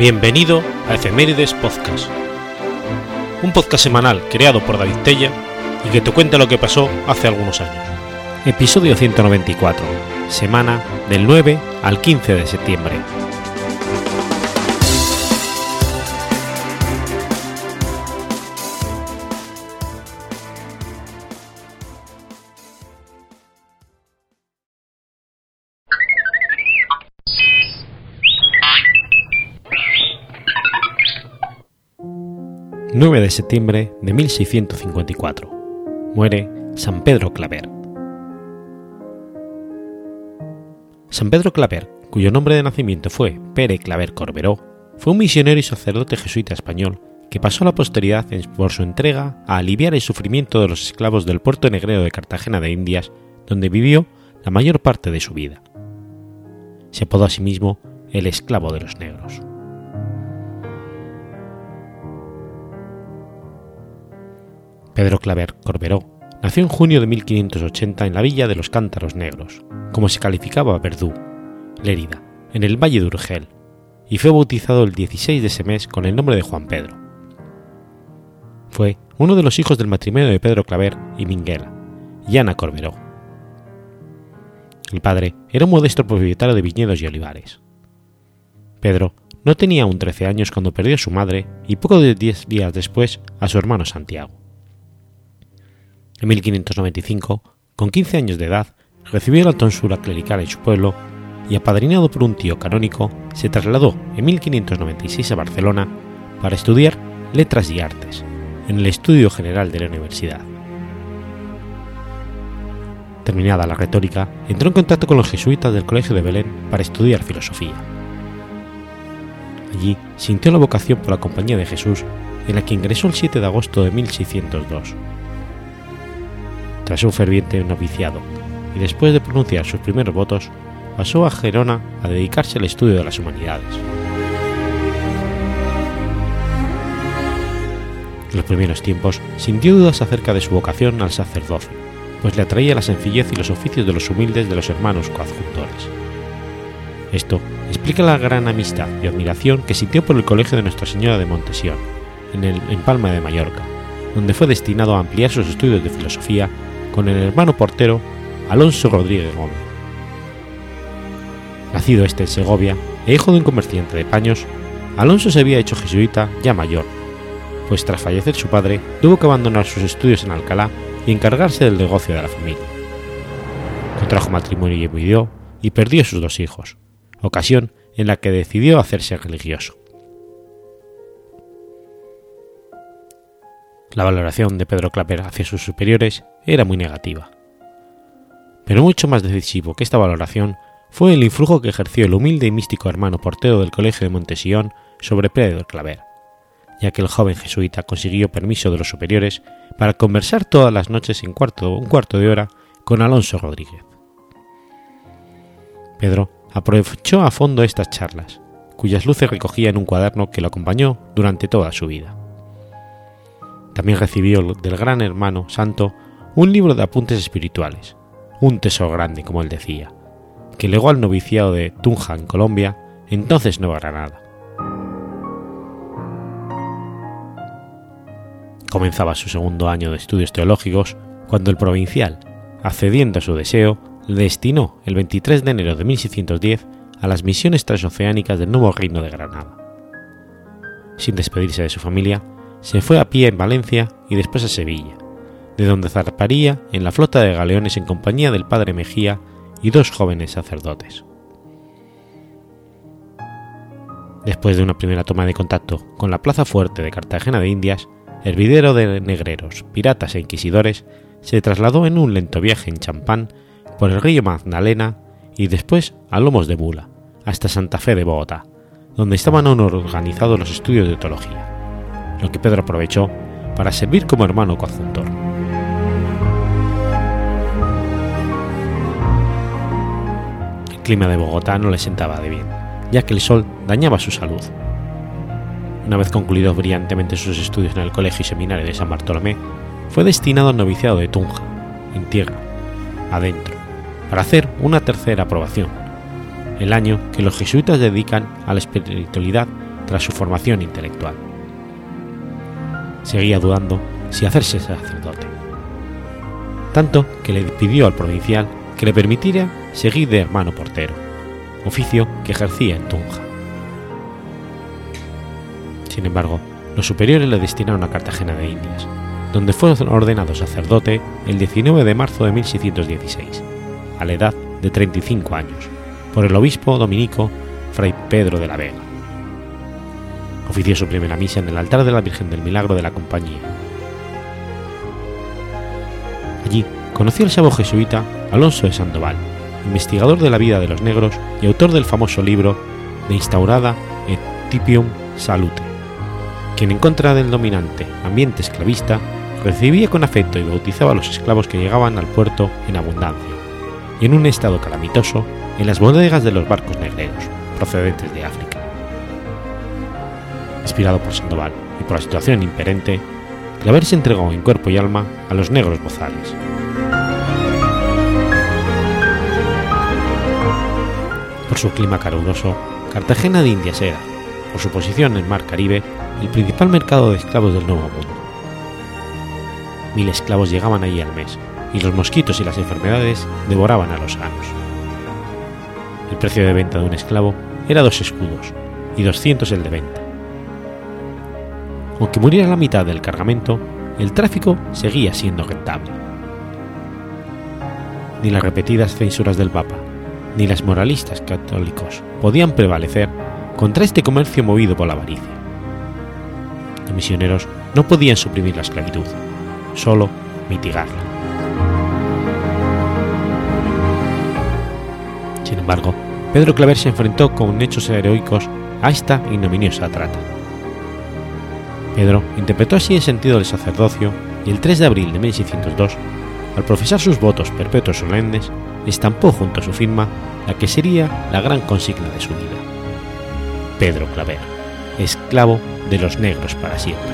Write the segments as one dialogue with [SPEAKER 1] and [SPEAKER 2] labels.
[SPEAKER 1] Bienvenido a Efemérides Podcast, un podcast semanal creado por David Tella y que te cuenta lo que pasó hace algunos años. Episodio 194, semana del 9 al 15 de septiembre. 9 de septiembre de 1654. Muere San Pedro Claver. San Pedro Claver, cuyo nombre de nacimiento fue Pere Claver Corberó, fue un misionero y sacerdote jesuita español que pasó a la posteridad por su entrega a aliviar el sufrimiento de los esclavos del puerto negrero de Cartagena de Indias, donde vivió la mayor parte de su vida. Se apodó a sí mismo el esclavo de los negros. Pedro Claver Corberó nació en junio de 1580 en la villa de los Cántaros Negros, como se calificaba Verdú, Lérida, en el Valle de Urgel, y fue bautizado el 16 de ese mes con el nombre de Juan Pedro. Fue uno de los hijos del matrimonio de Pedro Claver y Minguela, y Ana Corberó. El padre era un modesto propietario de viñedos y olivares. Pedro no tenía aún 13 años cuando perdió a su madre y poco de 10 días después a su hermano Santiago. En 1595, con 15 años de edad, recibió la tonsura clerical en su pueblo y, apadrinado por un tío canónico, se trasladó en 1596 a Barcelona para estudiar letras y artes en el Estudio General de la Universidad. Terminada la retórica, entró en contacto con los jesuitas del Colegio de Belén para estudiar filosofía. Allí sintió la vocación por la Compañía de Jesús, en la que ingresó el 7 de agosto de 1602 tras un ferviente noviciado, y después de pronunciar sus primeros votos, pasó a Gerona a dedicarse al estudio de las humanidades. En los primeros tiempos sintió dudas acerca de su vocación al sacerdocio, pues le atraía la sencillez y los oficios de los humildes de los hermanos coadjuntores. Esto explica la gran amistad y admiración que sintió por el Colegio de Nuestra Señora de Montesión, en, el, en Palma de Mallorca, donde fue destinado a ampliar sus estudios de filosofía con el hermano portero Alonso Rodríguez Gómez. Nacido este en Segovia e hijo de un comerciante de paños, Alonso se había hecho jesuita ya mayor, pues tras fallecer su padre tuvo que abandonar sus estudios en Alcalá y encargarse del negocio de la familia. Contrajo matrimonio y envidió y perdió sus dos hijos, ocasión en la que decidió hacerse religioso. La valoración de Pedro Claper hacia sus superiores era muy negativa. Pero mucho más decisivo que esta valoración fue el influjo que ejerció el humilde y místico hermano portero del Colegio de Montesión sobre Pedro Claver, ya que el joven jesuita consiguió permiso de los superiores para conversar todas las noches en cuarto, un cuarto de hora con Alonso Rodríguez. Pedro aprovechó a fondo estas charlas, cuyas luces recogía en un cuaderno que lo acompañó durante toda su vida. También recibió del gran hermano santo un libro de apuntes espirituales, un tesoro grande, como él decía, que legó al noviciado de Tunja, en Colombia, entonces Nueva Granada. Comenzaba su segundo año de estudios teológicos cuando el provincial, accediendo a su deseo, le destinó el 23 de enero de 1610 a las misiones transoceánicas del nuevo reino de Granada. Sin despedirse de su familia, se fue a pie en Valencia y después a Sevilla, de donde zarparía en la flota de galeones en compañía del padre Mejía y dos jóvenes sacerdotes. Después de una primera toma de contacto con la plaza fuerte de Cartagena de Indias, hervidero de negreros, piratas e inquisidores, se trasladó en un lento viaje en champán por el río Magdalena y después a Lomos de Mula, hasta Santa Fe de Bogotá, donde estaban aún organizados los estudios de teología lo que Pedro aprovechó para servir como hermano coadjuntor. Clima de Bogotá no le sentaba de bien, ya que el sol dañaba su salud. Una vez concluidos brillantemente sus estudios en el Colegio y Seminario de San Bartolomé, fue destinado al noviciado de Tunja, en tierra, adentro, para hacer una tercera aprobación, el año que los jesuitas dedican a la espiritualidad tras su formación intelectual. Seguía dudando si hacerse sacerdote. Tanto que le pidió al provincial que le permitiera seguir de hermano portero, oficio que ejercía en Tunja. Sin embargo, los superiores le destinaron a Cartagena de Indias, donde fue ordenado sacerdote el 19 de marzo de 1616, a la edad de 35 años, por el obispo dominico Fray Pedro de la Vega. Ofició su primera misa en el altar de la Virgen del Milagro de la Compañía. Allí conoció al sabo jesuita Alonso de Sandoval, investigador de la vida de los negros y autor del famoso libro De instaurada et tipium salute, quien en contra del dominante ambiente esclavista recibía con afecto y bautizaba a los esclavos que llegaban al puerto en abundancia y en un estado calamitoso en las bodegas de los barcos negreros procedentes de África. Inspirado por Sandoval y por la situación imperente, Claver se entregó en cuerpo y alma a los negros bozales. Por su clima caluroso, Cartagena de Indias era, por su posición en el Mar Caribe, el principal mercado de esclavos del Nuevo Mundo. Mil esclavos llegaban allí al mes, y los mosquitos y las enfermedades devoraban a los sanos. El precio de venta de un esclavo era dos escudos, y 200 el de venta. Aunque muriera la mitad del cargamento, el tráfico seguía siendo rentable. Ni las repetidas censuras del Papa, ni las moralistas católicos podían prevalecer contra este comercio movido por la avaricia. Los misioneros no podían suprimir la esclavitud, solo mitigarla. Sin embargo, Pedro Claver se enfrentó con hechos heroicos a esta ignominiosa trata. Pedro interpretó así el sentido del sacerdocio y el 3 de abril de 1602, al profesar sus votos perpetuos solemnes, estampó junto a su firma la que sería la gran consigna de su vida. Pedro Claver, esclavo de los negros para siempre.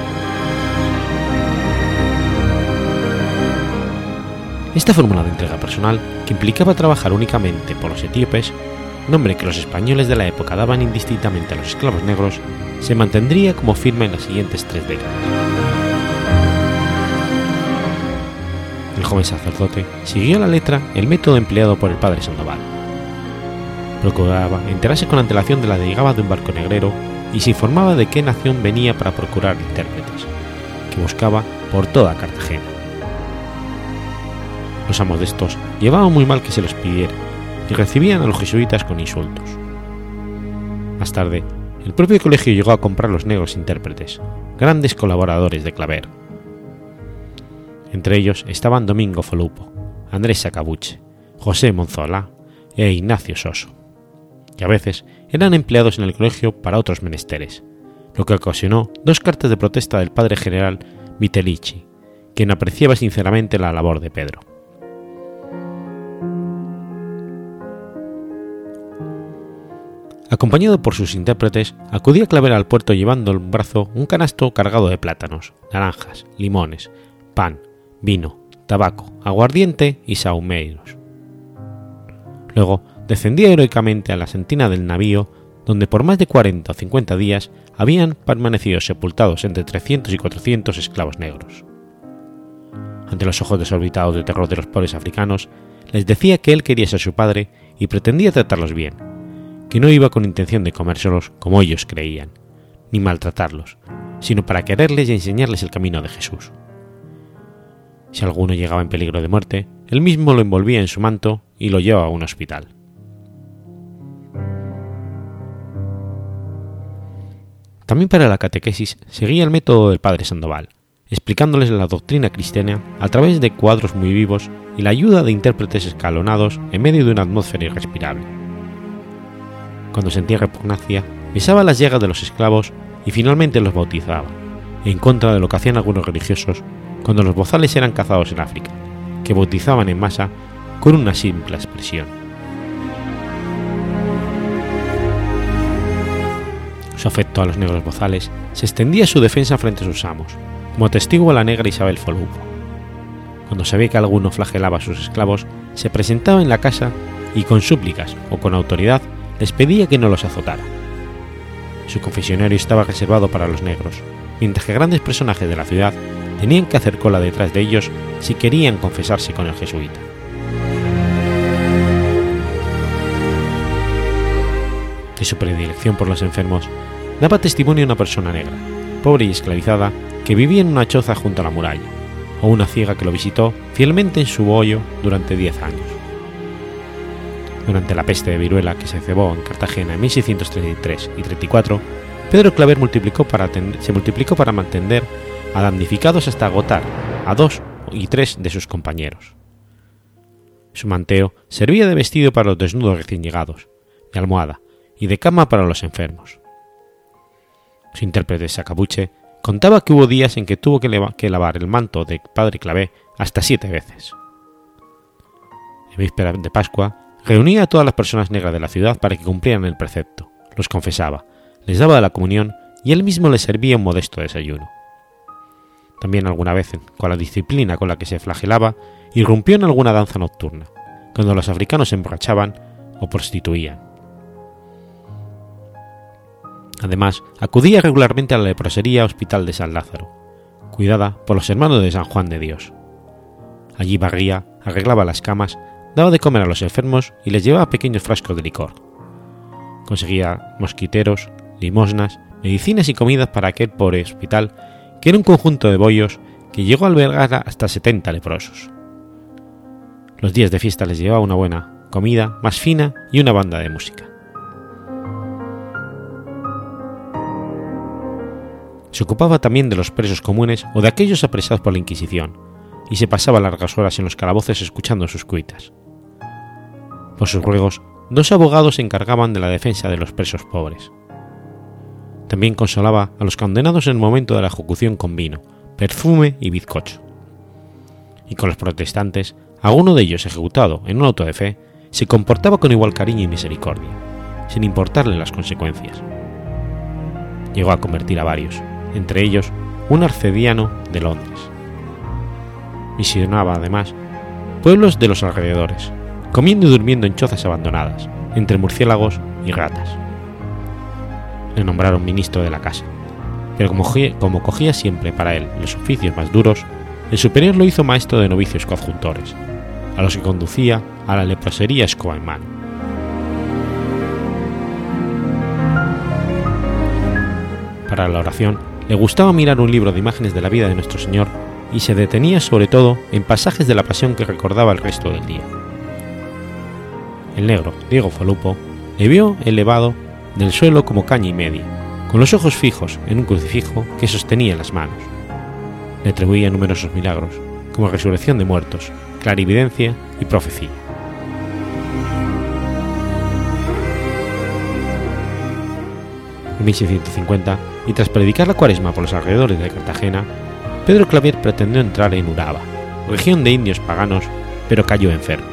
[SPEAKER 1] Esta fórmula de entrega personal, que implicaba trabajar únicamente por los etíopes, nombre que los españoles de la época daban indistintamente a los esclavos negros, se mantendría como firma en las siguientes tres décadas. Joven sacerdote siguió la letra el método empleado por el padre Sandoval. Procuraba enterarse con antelación de la llegada de un barco negrero y se informaba de qué nación venía para procurar intérpretes, que buscaba por toda Cartagena. Los amos de estos llevaban muy mal que se los pidiera y recibían a los jesuitas con insultos. Más tarde, el propio colegio llegó a comprar los negros intérpretes, grandes colaboradores de Claver. Entre ellos estaban Domingo Folupo, Andrés Sacabuche, José Monzola e Ignacio Soso, que a veces eran empleados en el colegio para otros menesteres, lo que ocasionó dos cartas de protesta del padre general Vitelici, quien apreciaba sinceramente la labor de Pedro. Acompañado por sus intérpretes, acudía Claver al puerto llevando en brazo un canasto cargado de plátanos, naranjas, limones, pan, vino, tabaco, aguardiente y saumeiros. Luego descendía heroicamente a la sentina del navío, donde por más de 40 o 50 días habían permanecido sepultados entre 300 y 400 esclavos negros. Ante los ojos desorbitados de terror de los pobres africanos, les decía que él quería ser su padre y pretendía tratarlos bien, que no iba con intención de comérselos como ellos creían, ni maltratarlos, sino para quererles y enseñarles el camino de Jesús. Si alguno llegaba en peligro de muerte, él mismo lo envolvía en su manto y lo llevaba a un hospital. También para la catequesis seguía el método del padre Sandoval, explicándoles la doctrina cristiana a través de cuadros muy vivos y la ayuda de intérpretes escalonados en medio de una atmósfera irrespirable cuando sentía repugnancia, besaba las llagas de los esclavos y finalmente los bautizaba, en contra de lo que hacían algunos religiosos cuando los bozales eran cazados en África, que bautizaban en masa con una simple expresión. Su afecto a los negros bozales se extendía a su defensa frente a sus amos, como testigo a la negra Isabel Folupo. Cuando sabía que alguno flagelaba a sus esclavos, se presentaba en la casa y con súplicas o con autoridad les pedía que no los azotara. Su confesionario estaba reservado para los negros, mientras que grandes personajes de la ciudad tenían que hacer cola detrás de ellos si querían confesarse con el jesuita. De su predilección por los enfermos, daba testimonio una persona negra, pobre y esclavizada, que vivía en una choza junto a la muralla, o una ciega que lo visitó fielmente en su bollo durante diez años. Durante la peste de viruela que se cebó en Cartagena en 1633 y 34, Pedro Claver se multiplicó para mantener a hasta agotar a dos y tres de sus compañeros. Su manteo servía de vestido para los desnudos recién llegados, de almohada y de cama para los enfermos. Su intérprete Sacabuche contaba que hubo días en que tuvo que, lavar el manto de Padre Clavé hasta siete veces. En víspera de Pascua, reunía a todas las personas negras de la ciudad para que cumplieran el precepto, los confesaba, les daba la comunión y él mismo les servía un modesto desayuno. También alguna vez, con la disciplina con la que se flagelaba, irrumpió en alguna danza nocturna, cuando los africanos emborrachaban o prostituían. Además, acudía regularmente a la leprosería Hospital de San Lázaro, cuidada por los hermanos de San Juan de Dios. Allí barría, arreglaba las camas, daba de comer a los enfermos y les llevaba pequeños frascos de licor. Conseguía mosquiteros, limosnas, medicinas y comidas para aquel pobre hospital, que era un conjunto de bollos que llegó a albergar hasta 70 leprosos. Los días de fiesta les llevaba una buena comida más fina y una banda de música. Se ocupaba también de los presos comunes o de aquellos apresados por la Inquisición, y se pasaba largas horas en los calabozos escuchando sus cuitas. Por sus ruegos, dos abogados se encargaban de la defensa de los presos pobres. También consolaba a los condenados en el momento de la ejecución con vino, perfume y bizcocho. Y con los protestantes, alguno de ellos ejecutado en un auto de fe, se comportaba con igual cariño y misericordia, sin importarle las consecuencias. Llegó a convertir a varios, entre ellos un arcediano de Londres. Visionaba además pueblos de los alrededores, comiendo y durmiendo en chozas abandonadas, entre murciélagos y ratas. Le nombraron ministro de la casa, pero como, cogía siempre para él los oficios más duros, el superior lo hizo maestro de novicios coadjuntores, a los que conducía a la leprosería escoba. Para la oración le gustaba mirar un libro de imágenes de la vida de nuestro Señor y se detenía sobre todo en pasajes de la pasión que recordaba el resto del día. El negro, Diego Folupo, le vio elevado del suelo como caña y media, con los ojos fijos en un crucifijo que sostenía en las manos. Le atribuía numerosos milagros, como resurrección de muertos, clarividencia y profecía. En 1650, y tras predicar la cuaresma por los alrededores de Cartagena, Pedro Clavier pretendió entrar en Uraba, región de indios paganos, pero cayó enfermo.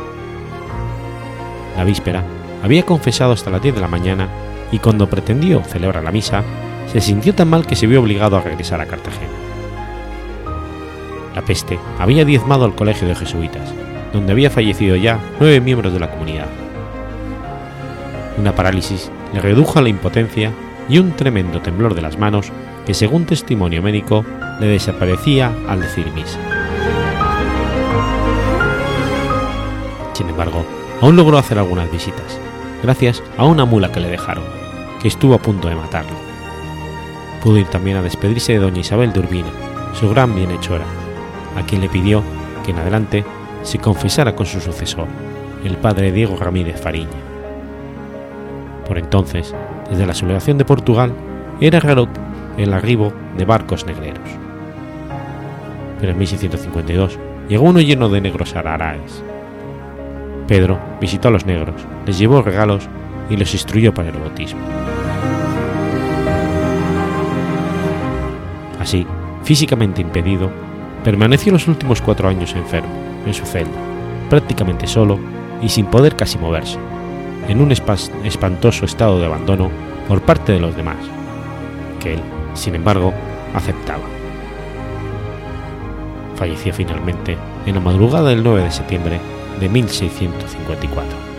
[SPEAKER 1] La víspera había confesado hasta las 10 de la mañana y cuando pretendió celebrar la misa, se sintió tan mal que se vio obligado a regresar a Cartagena. La peste había diezmado al colegio de jesuitas, donde había fallecido ya nueve miembros de la comunidad. Una parálisis le redujo a la impotencia y un tremendo temblor de las manos que según testimonio médico le desaparecía al decir misa. Sin embargo, aún logró hacer algunas visitas, gracias a una mula que le dejaron, estuvo a punto de matarlo. Pudo ir también a despedirse de doña Isabel de Urbina, su gran bienhechora, a quien le pidió que en adelante se confesara con su sucesor, el padre Diego Ramírez Fariña. Por entonces, desde la sublevación de Portugal, era raro el arribo de barcos negreros. Pero en 1652 llegó uno lleno de negros araraes. Pedro visitó a los negros, les llevó regalos y los instruyó para el bautismo. Así, físicamente impedido, permaneció los últimos cuatro años enfermo, en su celda, prácticamente solo y sin poder casi moverse en un espantoso estado de abandono por parte de los demás, que él, sin embargo, aceptaba. Falleció finalmente en la madrugada del 9 de septiembre de 1654.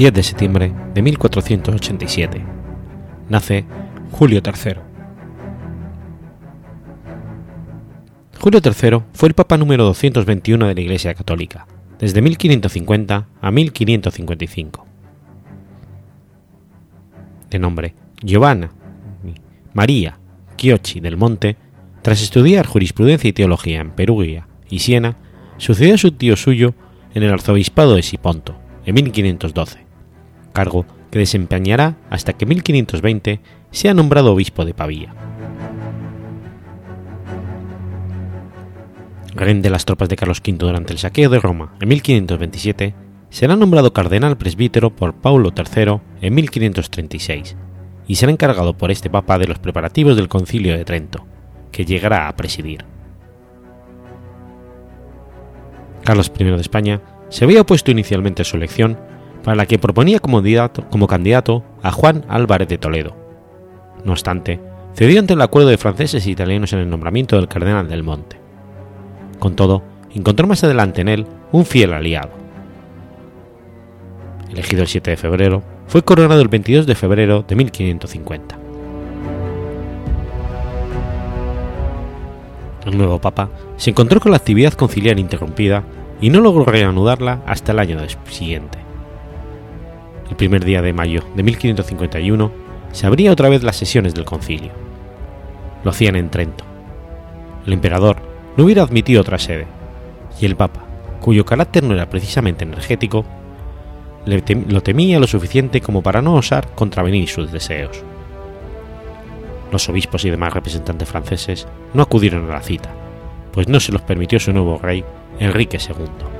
[SPEAKER 1] 10 de septiembre de 1487. Nace Julio III. Julio III fue el Papa número 221 de la Iglesia Católica, desde 1550 a 1555. De nombre Giovanna María Chiocci del Monte, tras estudiar jurisprudencia y teología en Perugia y Siena, sucedió a su tío suyo en el arzobispado de Siponto, en 1512, cargo que desempeñará hasta que en 1520 sea nombrado obispo de Pavía. Rey de las tropas de Carlos V durante el saqueo de Roma en 1527, será nombrado cardenal presbítero por Paulo III en 1536 y será encargado por este papa de los preparativos del concilio de Trento, que llegará a presidir. Carlos I de España se había opuesto inicialmente a su elección, para la que proponía como candidato, a Juan Álvarez de Toledo. No obstante, cedió ante el acuerdo de franceses e italianos en el nombramiento del cardenal del Monte. Con todo, encontró más adelante en él un fiel aliado. Elegido el 7 de febrero, fue coronado el 22 de febrero de 1550. El nuevo papa se encontró con la actividad conciliar interrumpida y no logró reanudarla hasta el año siguiente. El primer día de mayo de 1551 se abría otra vez las sesiones del concilio. Lo hacían en Trento. El emperador no hubiera admitido otra sede, y el papa, cuyo carácter no era precisamente energético, lo temía lo suficiente como para no osar contravenir sus deseos. Los obispos y demás representantes franceses no acudieron a la cita, pues no se los permitió su nuevo rey, Enrique II.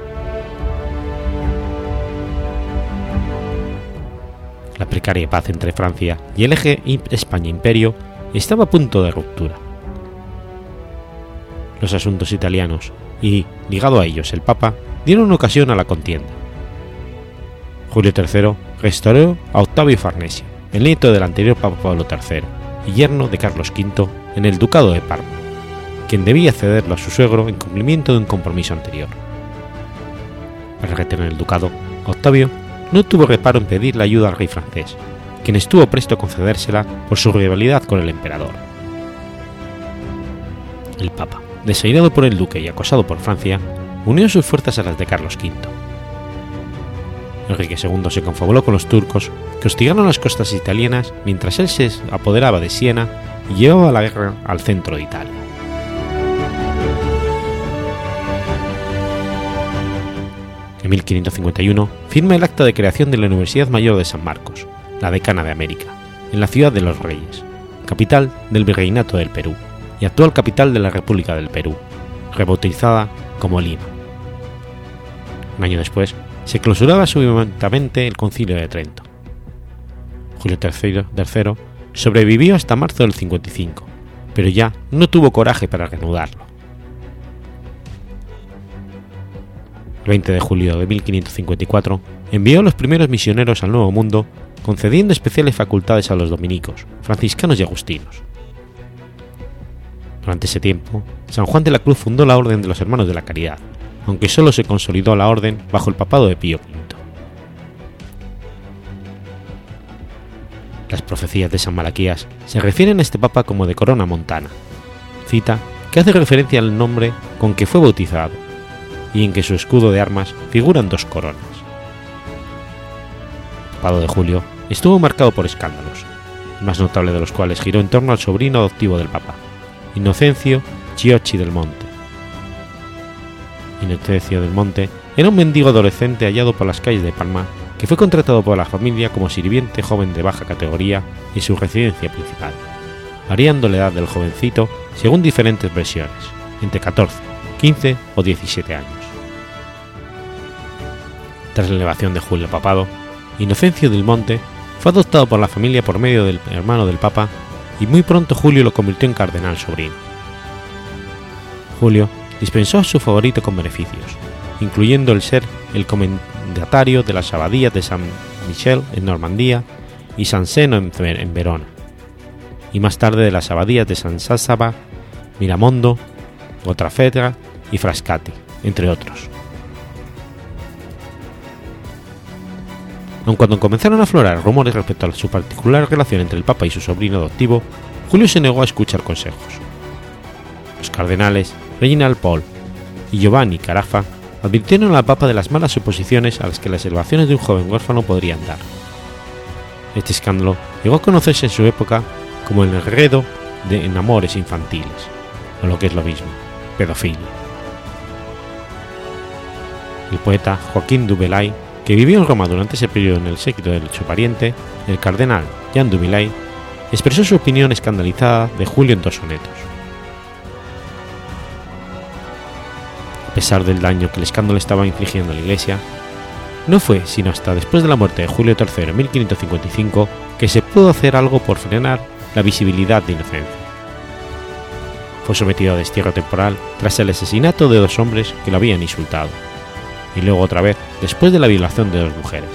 [SPEAKER 1] La precaria paz entre Francia y el eje España-Imperio estaba a punto de ruptura. Los asuntos italianos y, ligado a ellos, el Papa, dieron ocasión a la contienda. Julio III restauró a Octavio Farnesio, el nieto del anterior Papa Pablo III y yerno de Carlos V, en el Ducado de Parma, quien debía cederlo a su suegro en cumplimiento de un compromiso anterior. Para retener el ducado, Octavio no tuvo reparo en pedir la ayuda al rey francés, quien estuvo presto a concedérsela por su rivalidad con el emperador. El Papa, desairado por el duque y acosado por Francia, unió sus fuerzas a las de Carlos V Enrique II se confabuló con los turcos que hostigaron las costas italianas mientras él se apoderaba de Siena y llevaba la guerra al centro de Italia. En 1551 firma el acta de creación de la Universidad Mayor de San Marcos, la decana de América, en la ciudad de Los Reyes, capital del Virreinato del Perú y actual capital de la República del Perú, rebautizada como Lima. Un año después, se clausuraba subitamente el concilio de Trento. Julio III, sobrevivió hasta marzo del 55, pero ya no tuvo coraje para reanudarlo. El 20 de julio de 1554 envió los primeros misioneros al Nuevo Mundo, concediendo especiales facultades a los dominicos, franciscanos y agustinos. Durante ese tiempo, San Juan de la Cruz fundó la Orden de los Hermanos de la Caridad, aunque solo se consolidó la orden bajo el papado de Pío V. Las profecías de San Malaquías se refieren a este papa como de corona montana, cita que hace referencia al nombre con que fue bautizado, y en que su escudo de armas figuran dos coronas. El papado de Julio estuvo marcado por escándalos, el más notable de los cuales giró en torno al sobrino adoptivo del papa, Inocencio Chiocci del Monte, Inocencio del Monte era un mendigo adolescente hallado por las calles de Palma que fue contratado por la familia como sirviente joven de baja categoría en su residencia principal, variando la edad del jovencito según diferentes versiones, entre 14, 15 o 17 años. Tras la elevación de Julio papado, Inocencio del Monte fue adoptado por la familia por medio del hermano del Papa y muy pronto Julio lo convirtió en cardenal sobrino. Julio dispensó a su favorito con beneficios, incluyendo el ser el comendatario de las abadías de San Michel en Normandía y San Seno en Verona, y más tarde de las abadías de San Sássaba, Miramondo, Gotrafetra y Frascati, entre otros. Aun cuando comenzaron a aflorar rumores respecto a su particular relación entre el Papa y su sobrino adoptivo, Julio se negó a escuchar consejos. Los cardenales Reginald Paul y Giovanni Carafa advirtieron al Papa de las malas suposiciones a las que las elevaciones de un joven huérfano podrían dar. Este escándalo llegó a conocerse en su época como el enredo de enamores infantiles, o lo que es lo mismo, pedofilia. El poeta Joaquín Dubelay, que vivió en Roma durante ese periodo en el séquito de su pariente, el cardenal Jean Dubelay, expresó su opinión escandalizada de Julio en dos sonetos. A pesar del daño que el escándalo estaba infligiendo a la Iglesia, no fue sino hasta después de la muerte de Julio III en 1555 que se pudo hacer algo por frenar la visibilidad de inocencia. Fue sometido a destierro temporal tras el asesinato de dos hombres que lo habían insultado, y luego otra vez después de la violación de dos mujeres.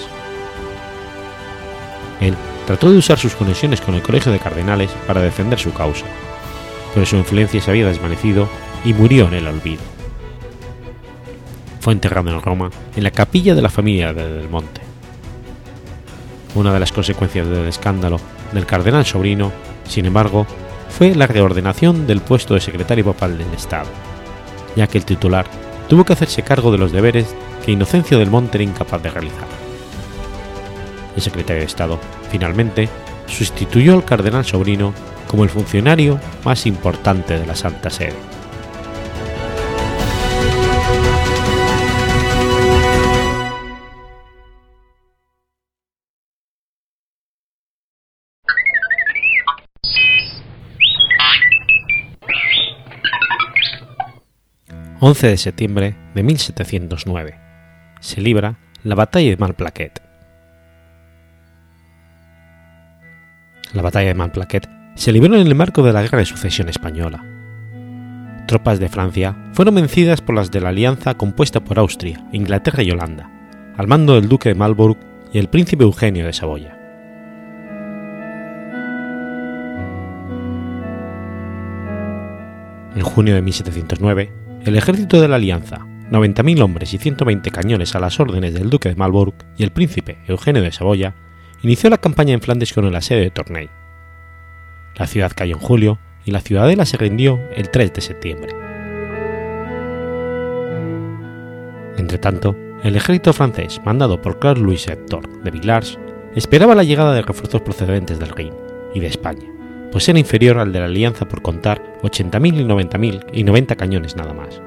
[SPEAKER 1] Él trató de usar sus conexiones con el Colegio de Cardenales para defender su causa, pero su influencia se había desvanecido y murió en el olvido. Fue enterrado en Roma, en la capilla de la familia de Del Monte. Una de las consecuencias del escándalo del cardenal sobrino, sin embargo, fue la reordenación del puesto de secretario papal del Estado, ya que el titular tuvo que hacerse cargo de los deberes que Inocencio del Monte era incapaz de realizar. El secretario de Estado, finalmente, sustituyó al cardenal sobrino como el funcionario más importante de la Santa Sede. 11 de septiembre de 1709. Se libra la batalla de Malplaquet. La batalla de Malplaquet se libró en el marco de la Guerra de Sucesión Española. Tropas de Francia fueron vencidas por las de la alianza compuesta por Austria, Inglaterra y Holanda, al mando del duque de Marlborough y el príncipe Eugenio de Saboya. En junio de 1709, el ejército de la Alianza, 90.000 hombres y 120 cañones a las órdenes del duque de Marlborough y el príncipe Eugenio de Saboya, inició la campaña en Flandes con el asedio de Tournai. La ciudad cayó en julio y la ciudadela se rindió el 3 de septiembre. Entretanto, el ejército francés, mandado por Claude Louis Hector de Villars, esperaba la llegada de refuerzos procedentes del Rin y de España, pues era inferior al de la Alianza por contar 80.000 y 90.000 y 90 cañones nada más.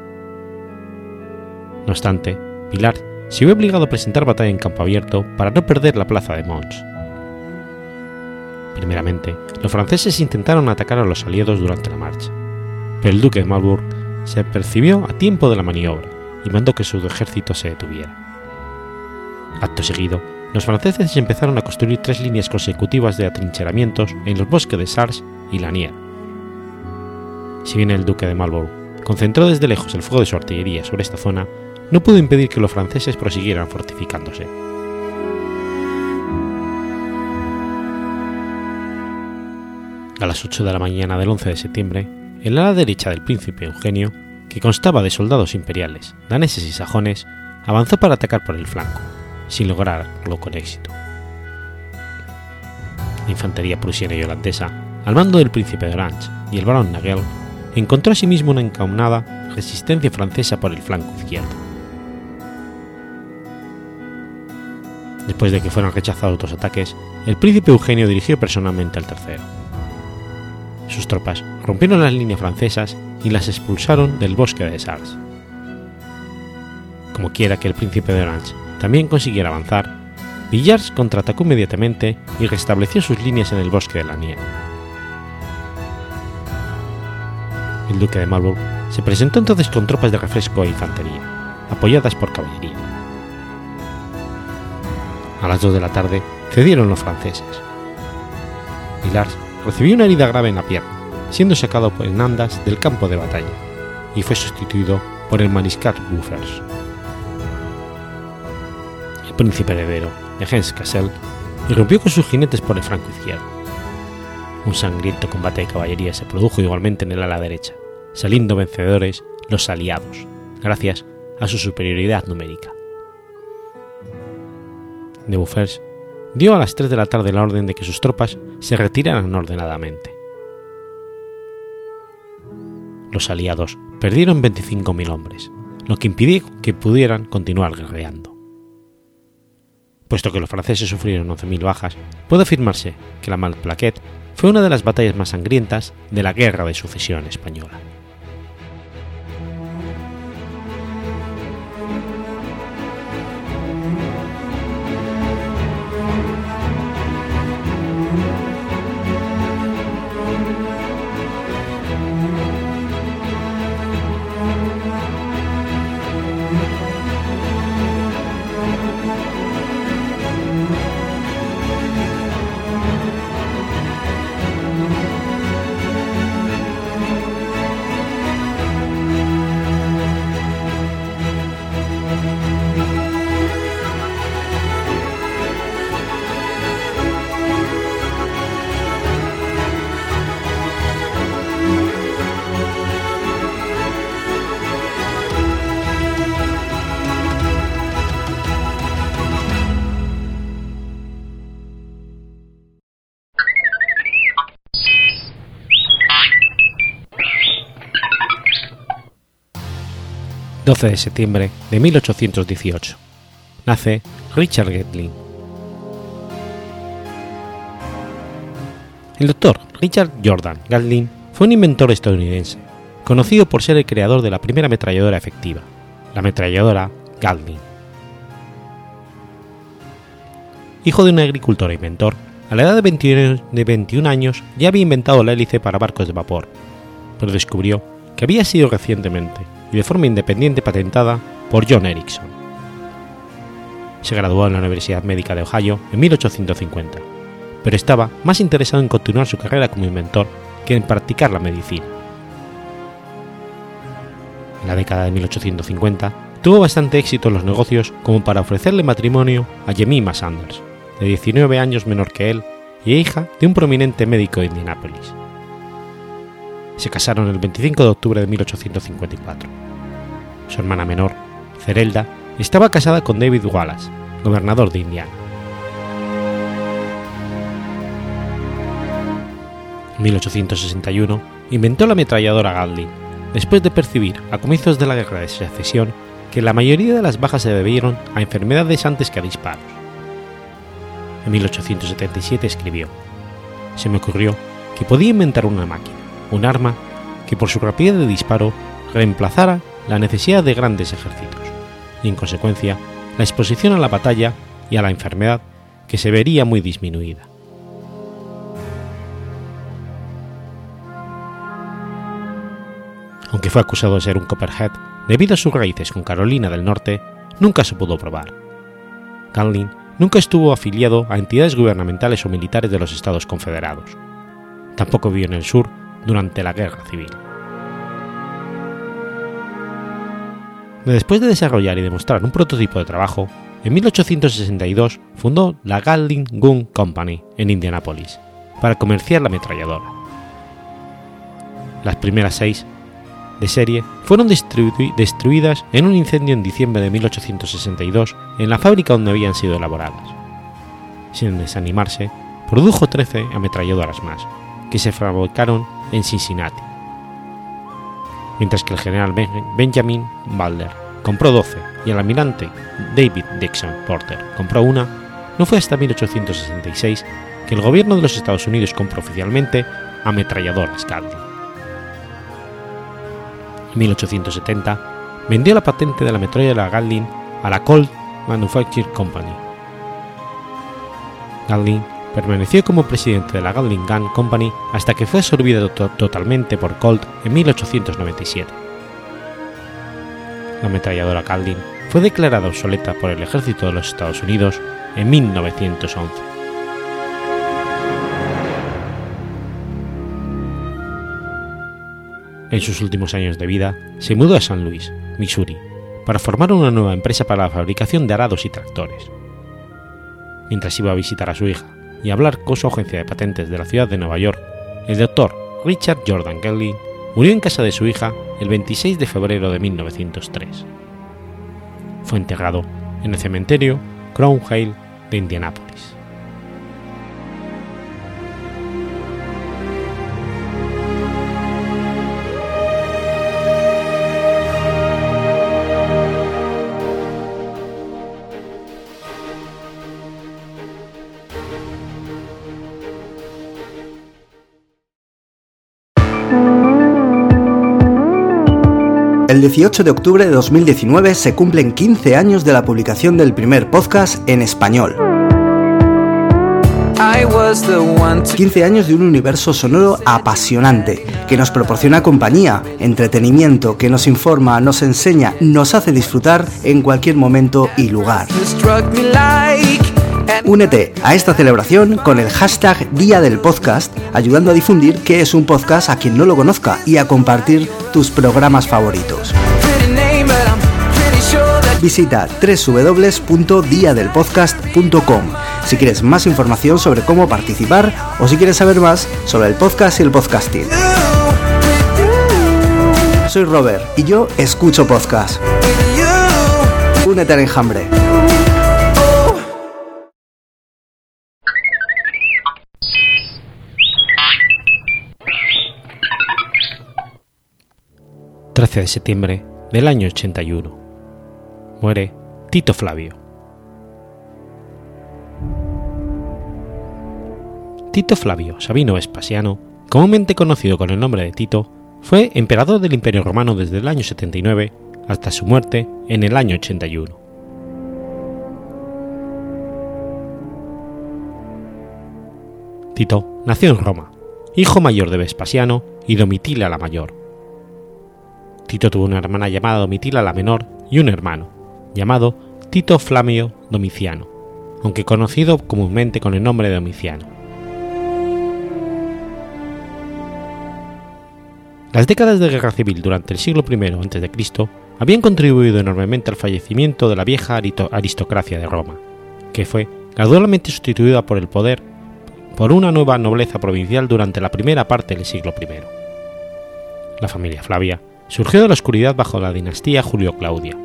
[SPEAKER 1] No obstante, Pilar se vio obligado a presentar batalla en campo abierto para no perder la plaza de Mons. Primeramente, los franceses intentaron atacar a los aliados durante la marcha, pero el duque de Marlborough se percibió a tiempo de la maniobra y mandó que su ejército se detuviera. Acto seguido, los franceses empezaron a construir tres líneas consecutivas de atrincheramientos en los bosques de Sars y Lanier. Si bien el duque de Marlborough concentró desde lejos el fuego de su artillería sobre esta zona, no pudo impedir que los franceses prosiguieran fortificándose. A las 8 de la mañana del 11 de septiembre, el ala derecha del príncipe Eugenio, que constaba de soldados imperiales, daneses y sajones, avanzó para atacar por el flanco, sin lograrlo con éxito. La infantería prusiana y holandesa, al mando del príncipe de Orange y el barón Nagel, encontró asimismo una encaunada resistencia francesa por el flanco izquierdo. Después de que fueran rechazados otros ataques, el príncipe Eugenio dirigió personalmente al tercero. Sus tropas rompieron las líneas francesas y las expulsaron del bosque de Sars. Como quiera que el príncipe de Orange también consiguiera avanzar, Villars contraatacó inmediatamente y restableció sus líneas en el bosque de la nieve. El duque de Marlborough se presentó entonces con tropas de refresco e infantería, apoyadas por caballería. A las 2 de la tarde cedieron los franceses. Villars recibió una herida grave en la pierna, siendo sacado en andas del campo de batalla, y fue sustituido por el mariscal Buffers príncipe heredero de Hens Cassel, irrumpió con sus jinetes por el flanco izquierdo. Un sangriento combate de caballería se produjo igualmente en el ala derecha, saliendo vencedores los aliados, gracias a su superioridad numérica. De Buffers dio a las 3 de la tarde la orden de que sus tropas se retiraran ordenadamente. Los aliados perdieron 25.000 hombres, lo que impidió que pudieran continuar guerreando. Puesto que los franceses sufrieron 11.000 bajas, puede afirmarse que la Malplaquet fue una de las batallas más sangrientas de la Guerra de Sucesión Española. 12 de septiembre de 1818. Nace Richard Gatlin. El doctor Richard Jordan Gatlin fue un inventor estadounidense, conocido por ser el creador de la primera ametralladora efectiva, la ametralladora Gatling. Hijo de un agricultor e inventor, a la edad de 21, de 21 años ya había inventado la hélice para barcos de vapor, pero descubrió que había sido recientemente y de forma independiente patentada por John Ericsson. Se graduó en la Universidad Médica de Ohio en 1850, pero estaba más interesado en continuar su carrera como inventor que en practicar la medicina. En la década de 1850 tuvo bastante éxito en los negocios como para ofrecerle matrimonio a Jemima Sanders, de 19 años menor que él y hija de un prominente médico de Indianápolis se casaron el 25 de octubre de 1854. Su hermana menor, Cerelda, estaba casada con David Wallace, gobernador de Indiana. En 1861 inventó la ametralladora Gatling, después de percibir a comienzos de la Guerra de Secesión que la mayoría de las bajas se debieron a enfermedades antes que a disparos. En 1877 escribió: Se me ocurrió que podía inventar una máquina un arma que por su rapidez de disparo reemplazara la necesidad de grandes ejércitos, y en consecuencia la exposición a la batalla y a la enfermedad que se vería muy disminuida. Aunque fue acusado de ser un Copperhead debido a sus raíces con Carolina del Norte, nunca se pudo probar. Ganlin nunca estuvo afiliado a entidades gubernamentales o militares de los Estados Confederados. Tampoco vivió en el sur durante la Guerra Civil. Después de desarrollar y demostrar un prototipo de trabajo, en 1862 fundó la Gatling Gun Company en Indianápolis para comerciar la ametralladora. Las primeras seis de serie fueron destruidas en un incendio en diciembre de 1862 en la fábrica donde habían sido elaboradas. Sin desanimarse, produjo 13 ametralladoras más, que se fabricaron en Cincinnati, mientras que el general Benjamin Balder compró 12 y el almirante David Dixon Porter compró una, no fue hasta 1866 que el gobierno de los Estados Unidos compró oficialmente ametralladoras Gatling. En 1870 vendió la patente de la ametralladora Gatling a la Colt Manufacturing Company. Gatling permaneció como presidente de la Gatling Gun Company hasta que fue absorbido totalmente por Colt en 1897. La ametralladora Gatling fue declarada obsoleta por el ejército de los Estados Unidos en 1911. En sus últimos años de vida, se mudó a San Luis, Missouri, para formar una nueva empresa para la fabricación de arados y tractores. Mientras iba a visitar a su hija, y hablar con su agencia de patentes de la ciudad de Nueva York, el doctor Richard Jordan Kelly murió en casa de su hija el 26 de febrero de 1903. Fue enterrado en el cementerio Crown Hill de Indianápolis.
[SPEAKER 2] 18 de octubre de 2019 se cumplen 15 años de la publicación del primer podcast en español. 15 años de un universo sonoro apasionante, que nos proporciona compañía, entretenimiento, que nos informa, nos enseña, nos hace disfrutar en cualquier momento y lugar. Únete a esta celebración con el hashtag Día del Podcast, ayudando a difundir qué es un podcast a quien no lo conozca y a compartir tus programas favoritos. Visita www.diadelpodcast.com si quieres más información sobre cómo participar o si quieres saber más sobre el podcast y el podcasting. Soy Robert y yo escucho podcast. Únete al enjambre.
[SPEAKER 1] 13 de septiembre del año 81. Muere Tito Flavio. Tito Flavio Sabino Vespasiano, comúnmente conocido con el nombre de Tito, fue emperador del Imperio Romano desde el año 79 hasta su muerte en el año 81. Tito nació en Roma, hijo mayor de Vespasiano y Domitila la mayor. Tito tuvo una hermana llamada Domitila la menor y un hermano, llamado Tito Flamio Domiciano, aunque conocido comúnmente con el nombre de Domiciano. Las décadas de guerra civil durante el siglo I a.C. habían contribuido enormemente al fallecimiento de la vieja aristocracia de Roma, que fue gradualmente sustituida por el poder por una nueva nobleza provincial durante la primera parte del siglo I. La familia Flavia surgió de la oscuridad bajo la dinastía Julio-Claudia,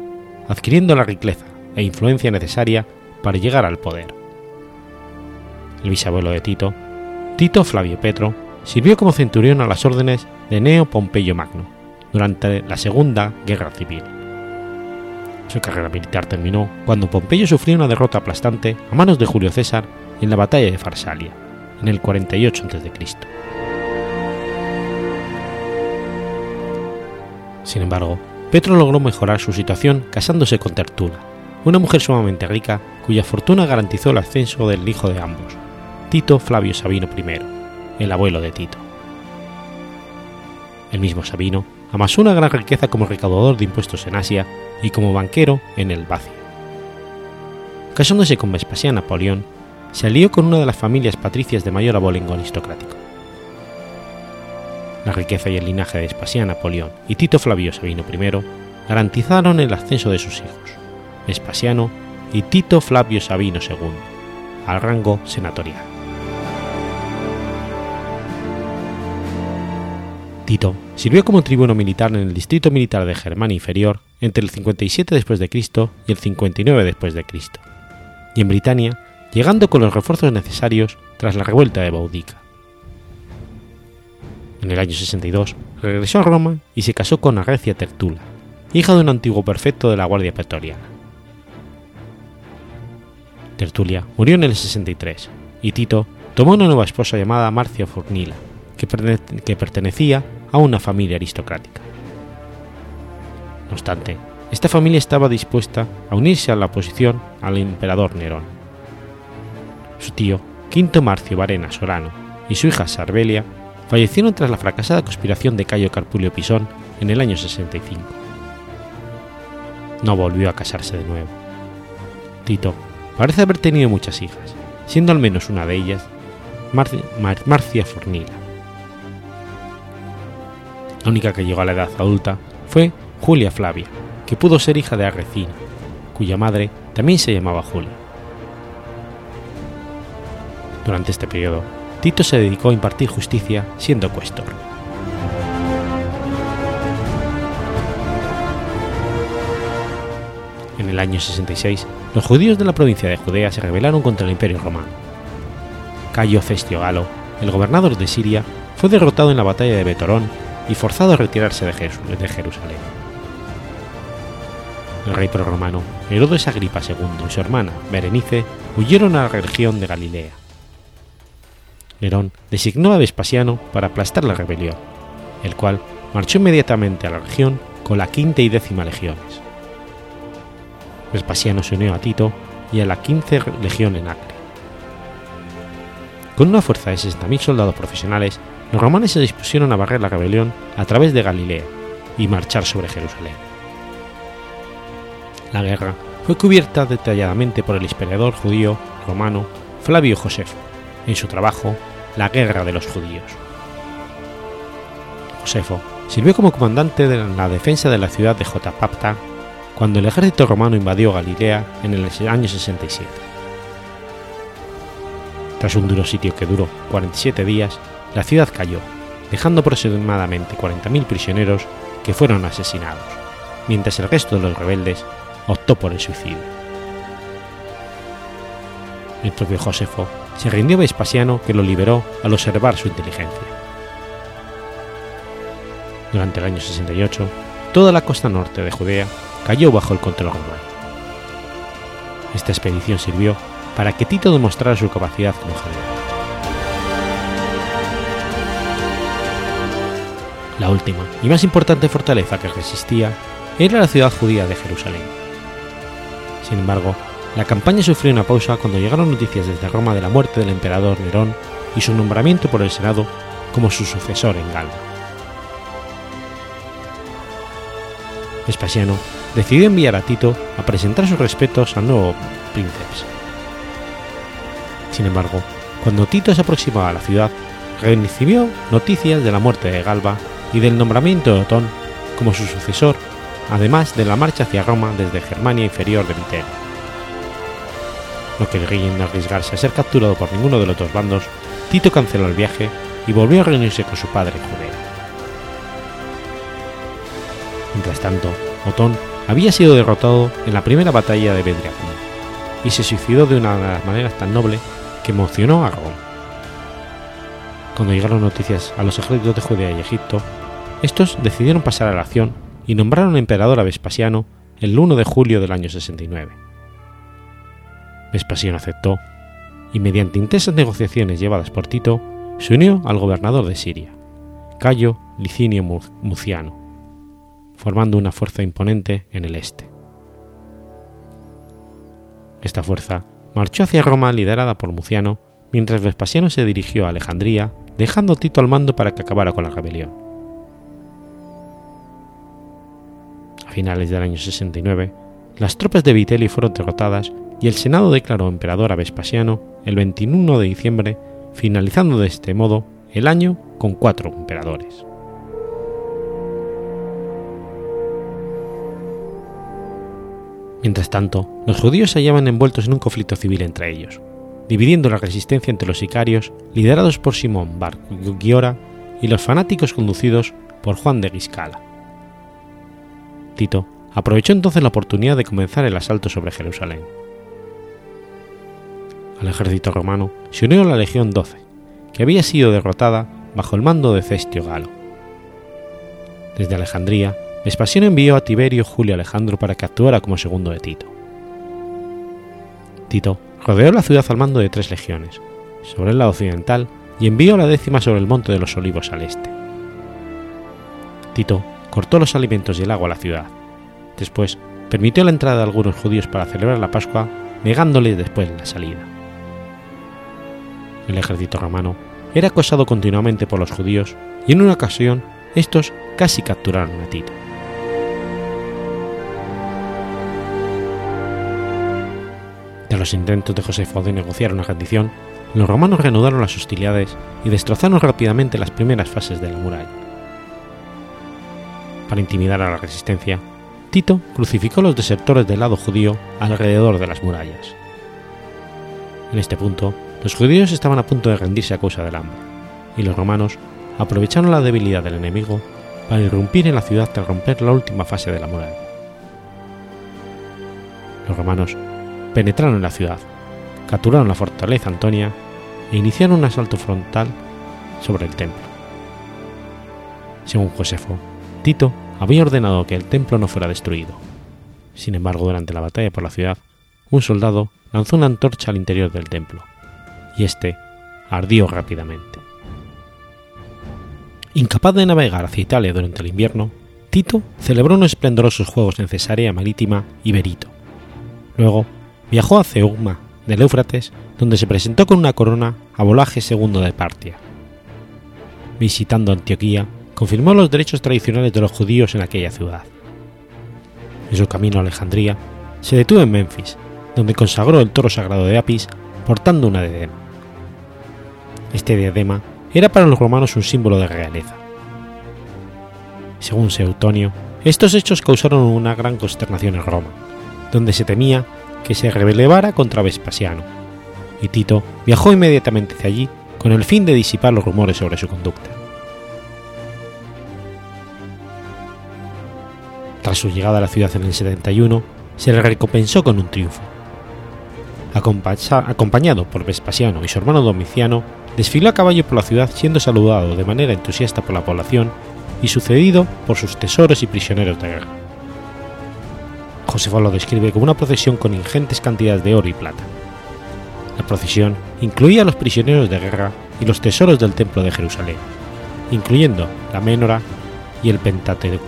[SPEAKER 1] adquiriendo la riqueza e influencia necesaria para llegar al poder. El bisabuelo de Tito, Tito Flavio Petro, sirvió como centurión a las órdenes de Neo Pompeyo Magno durante la Segunda Guerra Civil. Su carrera militar terminó cuando Pompeyo sufrió una derrota aplastante a manos de Julio César en la batalla de Farsalia, en el 48 a.C. Sin embargo, Petro logró mejorar su situación casándose con Tertula, una mujer sumamente rica cuya fortuna garantizó el ascenso del hijo de ambos, Tito Flavio Sabino I, el abuelo de Tito. El mismo Sabino amasó una gran riqueza como recaudador de impuestos en Asia y como banquero en el Bacio. Casándose con Vespasiano Napoleón, se alió con una de las familias patricias de mayor abolengo aristocrático. La riqueza y el linaje de Vespasiano Napoleón y Tito Flavio Sabino I garantizaron el ascenso de sus hijos, Vespasiano y Tito Flavio Sabino II, al rango senatorial. Tito sirvió como tribuno militar en el distrito militar de Germania Inferior entre el 57 después de Cristo y el 59 después de Cristo, y en Britania, llegando con los refuerzos necesarios tras la revuelta de Boudica. En el año 62 regresó a Roma y se casó con Arrecia Tertula, hija de un antiguo prefecto de la Guardia Pretoriana. Tertulia murió en el 63 y Tito tomó una nueva esposa llamada Marcia Fornila, que, pertenecía a una familia aristocrática. No obstante, esta familia estaba dispuesta a unirse a la oposición al emperador Nerón. Su tío, Quinto Marcio Varena Sorano, y su hija Sarbelia fallecieron tras la fracasada conspiración de Cayo Carpulio Pisón en el año 65. No volvió a casarse de nuevo. Tito parece haber tenido muchas hijas, siendo al menos una de ellas Marcia Fornila. La única que llegó a la edad adulta fue Julia Flavia, que pudo ser hija de Arrecina, cuya madre también se llamaba Julia. Durante este periodo, Tito se dedicó a impartir justicia siendo cuestor. En el año 66, los judíos de la provincia de Judea se rebelaron contra el Imperio Romano. Cayo Cestio Galo, el gobernador de Siria, fue derrotado en la batalla de Betorón y forzado a retirarse de, Jerusalén. El rey prorromano Herodes Agripa II y su hermana Berenice huyeron a la región de Galilea. Nerón designó a Vespasiano para aplastar la rebelión, el cual marchó inmediatamente a la región con la quinta y décima legiones. Vespasiano se unió a Tito y a la quince legión en Acre. Con una fuerza de 60.000 soldados profesionales, los romanos se dispusieron a barrer la rebelión a través de Galilea y marchar sobre Jerusalén. La guerra fue cubierta detalladamente por el historiador judío romano Flavio Josefo en su trabajo La guerra de los judíos. Josefo sirvió como comandante de la defensa de la ciudad de Jotapata cuando el ejército romano invadió Galilea en el año 67. Tras un duro sitio que duró 47 días, la ciudad cayó, dejando aproximadamente 40.000 prisioneros que fueron asesinados, mientras el resto de los rebeldes optó por el suicidio. El propio Josefo se rindió a Vespasiano que lo liberó al observar su inteligencia. Durante el año 68, toda la costa norte de Judea cayó bajo el control romano. Esta expedición sirvió para que Tito demostrara su capacidad como general. La última y más importante fortaleza que resistía era la ciudad judía de Jerusalén. Sin embargo, la campaña sufrió una pausa cuando llegaron noticias desde Roma de la muerte del emperador Nerón y su nombramiento por el Senado como su sucesor en Galba. Vespasiano decidió enviar a Tito a presentar sus respetos al nuevo príncipe. Sin embargo, cuando Tito se aproximaba a la ciudad, recibió noticias de la muerte de Galba y del nombramiento de Otón como su sucesor, además de la marcha hacia Roma desde Germania inferior de Viterbo. No queriendo arriesgarse a ser capturado por ninguno de los dos bandos, Tito canceló el viaje y volvió a reunirse con su padre Judea. Mientras tanto, Otón había sido derrotado en la primera batalla de Bedriacum y se suicidó de una de las maneras tan noble que emocionó a Roma. Cuando llegaron noticias a los ejércitos de Judea y Egipto, estos decidieron pasar a la acción y nombraron emperador a Vespasiano el 1 de julio del año 69. Vespasiano aceptó y mediante intensas negociaciones llevadas por Tito, se unió al gobernador de Siria, Cayo Licinio Muciano, formando una fuerza imponente en el este. Esta fuerza marchó hacia Roma liderada por Muciano, mientras Vespasiano se dirigió a Alejandría, dejando Tito al mando para que acabara con la rebelión. A finales del año 69, las tropas de Vitelli fueron derrotadas y el Senado declaró emperador a Vespasiano el 21 de diciembre, finalizando de este modo el año con cuatro emperadores. Mientras tanto, los judíos se hallaban envueltos en un conflicto civil entre ellos, dividiendo la resistencia entre los sicarios liderados por Simón Bar Giora y los fanáticos conducidos por Juan de Giscala. Tito aprovechó entonces la oportunidad de comenzar el asalto sobre Jerusalén. Al ejército romano se unió la Legión 12, que había sido derrotada bajo el mando de Cestio Galo. Desde Alejandría, Vespasiano envió a Tiberio Julio Alejandro para que actuara como segundo de Tito. Tito rodeó la ciudad al mando de tres legiones, sobre el lado occidental, y envió la décima sobre el monte de los olivos al este. Tito cortó los alimentos y el agua a la ciudad. Después, permitió la entrada de algunos judíos para celebrar la Pascua, negándoles después la salida. El ejército romano era acosado continuamente por los judíos y en una ocasión estos casi capturaron a Tito. De los intentos de Josefo de negociar una rendición, los romanos reanudaron las hostilidades y destrozaron rápidamente las primeras fases de la muralla. Para intimidar a la resistencia, Tito crucificó a los desertores del lado judío alrededor de las murallas. En este punto, los judíos estaban a punto de rendirse a causa del hambre, y los romanos aprovecharon la debilidad del enemigo para irrumpir en la ciudad tras romper la última fase de la muralla. Los romanos penetraron en la ciudad, capturaron la fortaleza Antonia e iniciaron un asalto frontal sobre el templo. Según Josefo, Tito había ordenado que el templo no fuera destruido. Sin embargo, durante la batalla por la ciudad, un soldado lanzó una antorcha al interior del templo, y éste ardió rápidamente. Incapaz de navegar hacia Italia durante el invierno, Tito celebró unos esplendorosos juegos en Cesarea Marítima y Berito. Luego viajó a Ceugma del Éufrates, donde se presentó con una corona a Volaje II de Partia. Visitando Antioquía, confirmó los derechos tradicionales de los judíos en aquella ciudad. En su camino a Alejandría, se detuvo en Memphis, donde consagró el toro sagrado de Apis portando una diadema. Este diadema era para los romanos un símbolo de realeza. Según Seutonio, estos hechos causaron una gran consternación en Roma, donde se temía que se rebelara contra Vespasiano, y Tito viajó inmediatamente hacia allí con el fin de disipar los rumores sobre su conducta. Tras su llegada a la ciudad en el 71, se le recompensó con un triunfo. Acompañado por Vespasiano y su hermano Domiciano, desfiló a caballo por la ciudad siendo saludado de manera entusiasta por la población y sucedido por sus tesoros y prisioneros de guerra. Josefo lo describe como una procesión con ingentes cantidades de oro y plata. La procesión incluía a los prisioneros de guerra y los tesoros del templo de Jerusalén, incluyendo la Menora y el Pentateuco.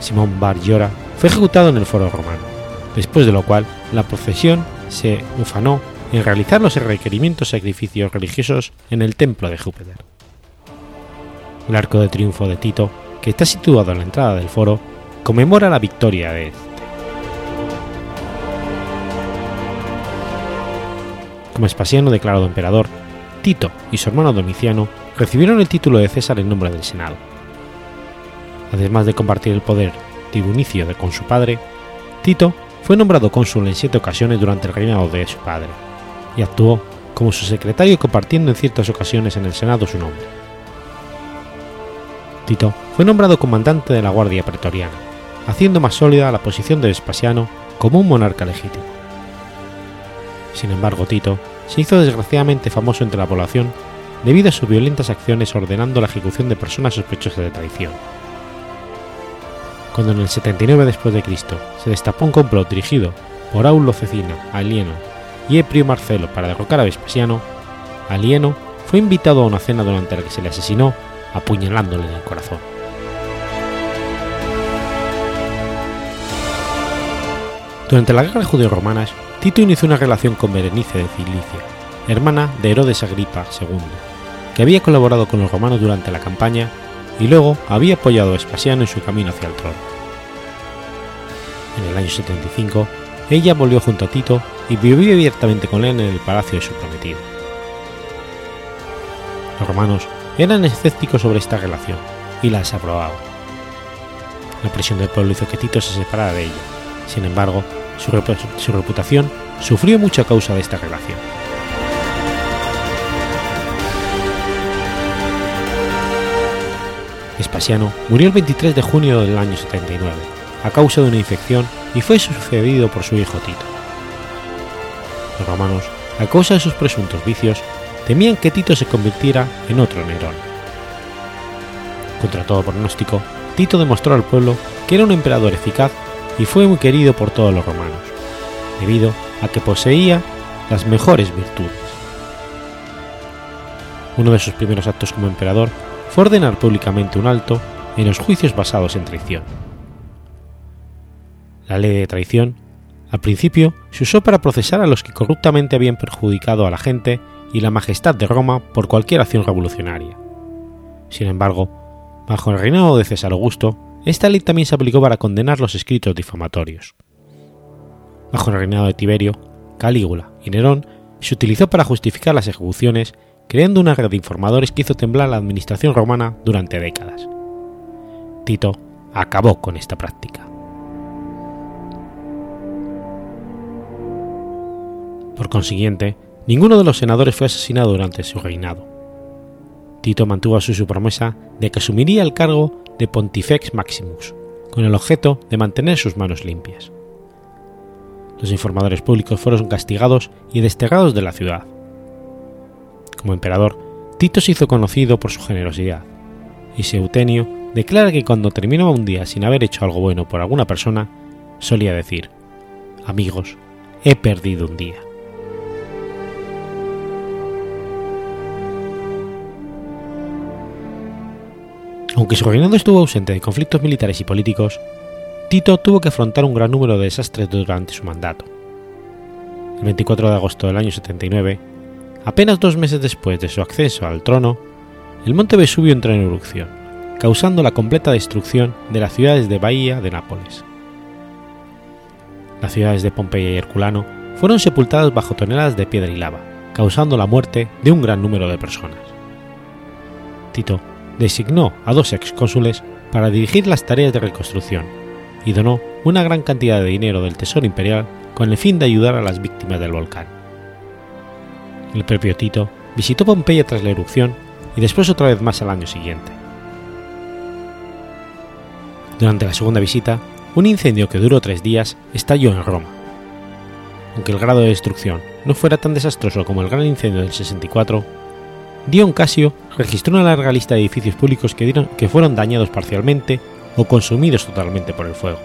[SPEAKER 1] Simón Bar Llora fue ejecutado en el foro romano, después de lo cual la procesión se ufanó en realizar los requerimientos sacrificios religiosos en el templo de Júpiter. El arco de triunfo de Tito, que está situado a la entrada del foro, conmemora la victoria de este. Como Espasiano declarado emperador, Tito y su hermano Domiciano recibieron el título de César en nombre del Senado. Además de compartir el poder tribunicio con su padre, Tito fue nombrado cónsul en siete ocasiones durante el reinado de su padre, y actuó como su secretario compartiendo en ciertas ocasiones en el Senado su nombre. Tito fue nombrado comandante de la Guardia Pretoriana, haciendo más sólida la posición de Vespasiano como un monarca legítimo. Sin embargo, Tito se hizo desgraciadamente famoso entre la población debido a sus violentas acciones ordenando la ejecución de personas sospechosas de traición. Cuando en el 79 después de Cristo se destapó un complot dirigido por Aulo Cecina, Alieno y Eprio Marcelo para derrocar a Vespasiano, Alieno fue invitado a una cena durante la que se le asesinó apuñalándole en el corazón. Durante la guerra judeo-romanas, Tito inició una relación con Berenice de Cilicia, hermana de Herodes Agripa II, que había colaborado con los romanos durante la campaña y luego había apoyado a Vespasiano en su camino hacia el trono. En el año 75, ella volvió junto a Tito y vivió abiertamente con él en el palacio de su prometido. Los romanos eran escépticos sobre esta relación y la desaprobaban. La presión del pueblo hizo que Tito se separara de ella. Sin embargo, su, reputación sufrió mucho a causa de esta relación. Vespasiano murió el 23 de junio del año 79 a causa de una infección y fue sucedido por su hijo Tito. Los romanos, a causa de sus presuntos vicios, temían que Tito se convirtiera en otro Nerón. Contra todo pronóstico, Tito demostró al pueblo que era un emperador eficaz y fue muy querido por todos los romanos, debido a que poseía las mejores virtudes. Uno de sus primeros actos como emperador fue ordenar públicamente un alto en los juicios basados en traición. La ley de traición, al principio, se usó para procesar a los que corruptamente habían perjudicado a la gente y la majestad de Roma por cualquier acción revolucionaria. Sin embargo, bajo el reinado de César Augusto, esta ley también se aplicó para condenar los escritos difamatorios. Bajo el reinado de Tiberio, Calígula y Nerón se utilizó para justificar las ejecuciones, creando una red de informadores que hizo temblar la administración romana durante décadas. Tito acabó con esta práctica. Por consiguiente, ninguno de los senadores fue asesinado durante su reinado. Tito mantuvo así su promesa de que asumiría el cargo de Pontifex Maximus, con el objeto de mantener sus manos limpias. Los informadores públicos fueron castigados y desterrados de la ciudad. Como emperador, Tito se hizo conocido por su generosidad, y Seutenio declara que cuando terminaba un día sin haber hecho algo bueno por alguna persona, solía decir, amigos, he perdido un día. Aunque su reinado estuvo ausente de conflictos militares y políticos, Tito tuvo que afrontar un gran número de desastres durante su mandato. El 24 de agosto del año 79, apenas dos meses después de su acceso al trono, el monte Vesubio entró en erupción, causando la completa destrucción de las ciudades de Bahía de Nápoles. Las ciudades de Pompeya y Herculano fueron sepultadas bajo toneladas de piedra y lava, causando la muerte de un gran número de personas. Tito designó a dos excónsules para dirigir las tareas de reconstrucción y donó una gran cantidad de dinero del Tesoro Imperial con el fin de ayudar a las víctimas del volcán. El propio Tito visitó Pompeya tras la erupción y después otra vez más al año siguiente. Durante la segunda visita, un incendio que duró tres días estalló en Roma. Aunque el grado de destrucción no fuera tan desastroso como el gran incendio del 64, Dion Casio registró una larga lista de edificios públicos que, fueron dañados parcialmente o consumidos totalmente por el fuego.